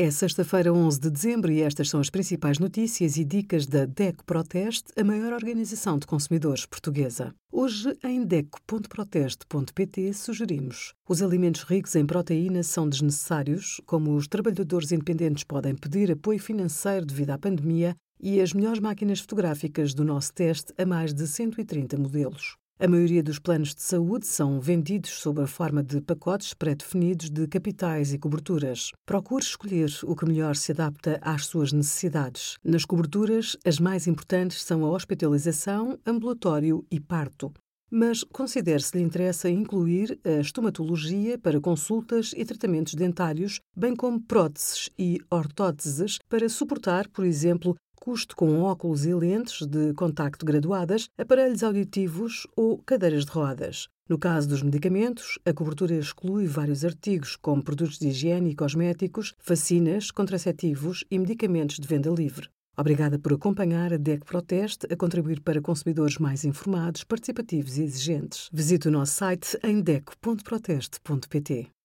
É sexta-feira, 11 de dezembro, e estas são as principais notícias e dicas da DECO Proteste, a maior organização de consumidores portuguesa. Hoje, em DECO.proteste.pt, sugerimos: os alimentos ricos em proteína são desnecessários, como os trabalhadores independentes podem pedir apoio financeiro devido à pandemia, e as melhores máquinas fotográficas do nosso teste a mais de 130 modelos. A maioria dos planos de saúde são vendidos sob a forma de pacotes pré-definidos de capitais e coberturas. Procure escolher o que melhor se adapta às suas necessidades. Nas coberturas, as mais importantes são a hospitalização, ambulatório e parto. Mas considere se lhe interessa incluir a estomatologia para consultas e tratamentos dentários, bem como próteses e ortóteses para suportar, por exemplo, custo com óculos e lentes de contacto graduadas, aparelhos auditivos ou cadeiras de rodas. No caso dos medicamentos, a cobertura exclui vários artigos, como produtos de higiene e cosméticos, vacinas, contraceptivos e medicamentos de venda livre. Obrigada por acompanhar a DEC Proteste a contribuir para consumidores mais informados, participativos e exigentes. Visite o nosso site em deco.proteste.pt.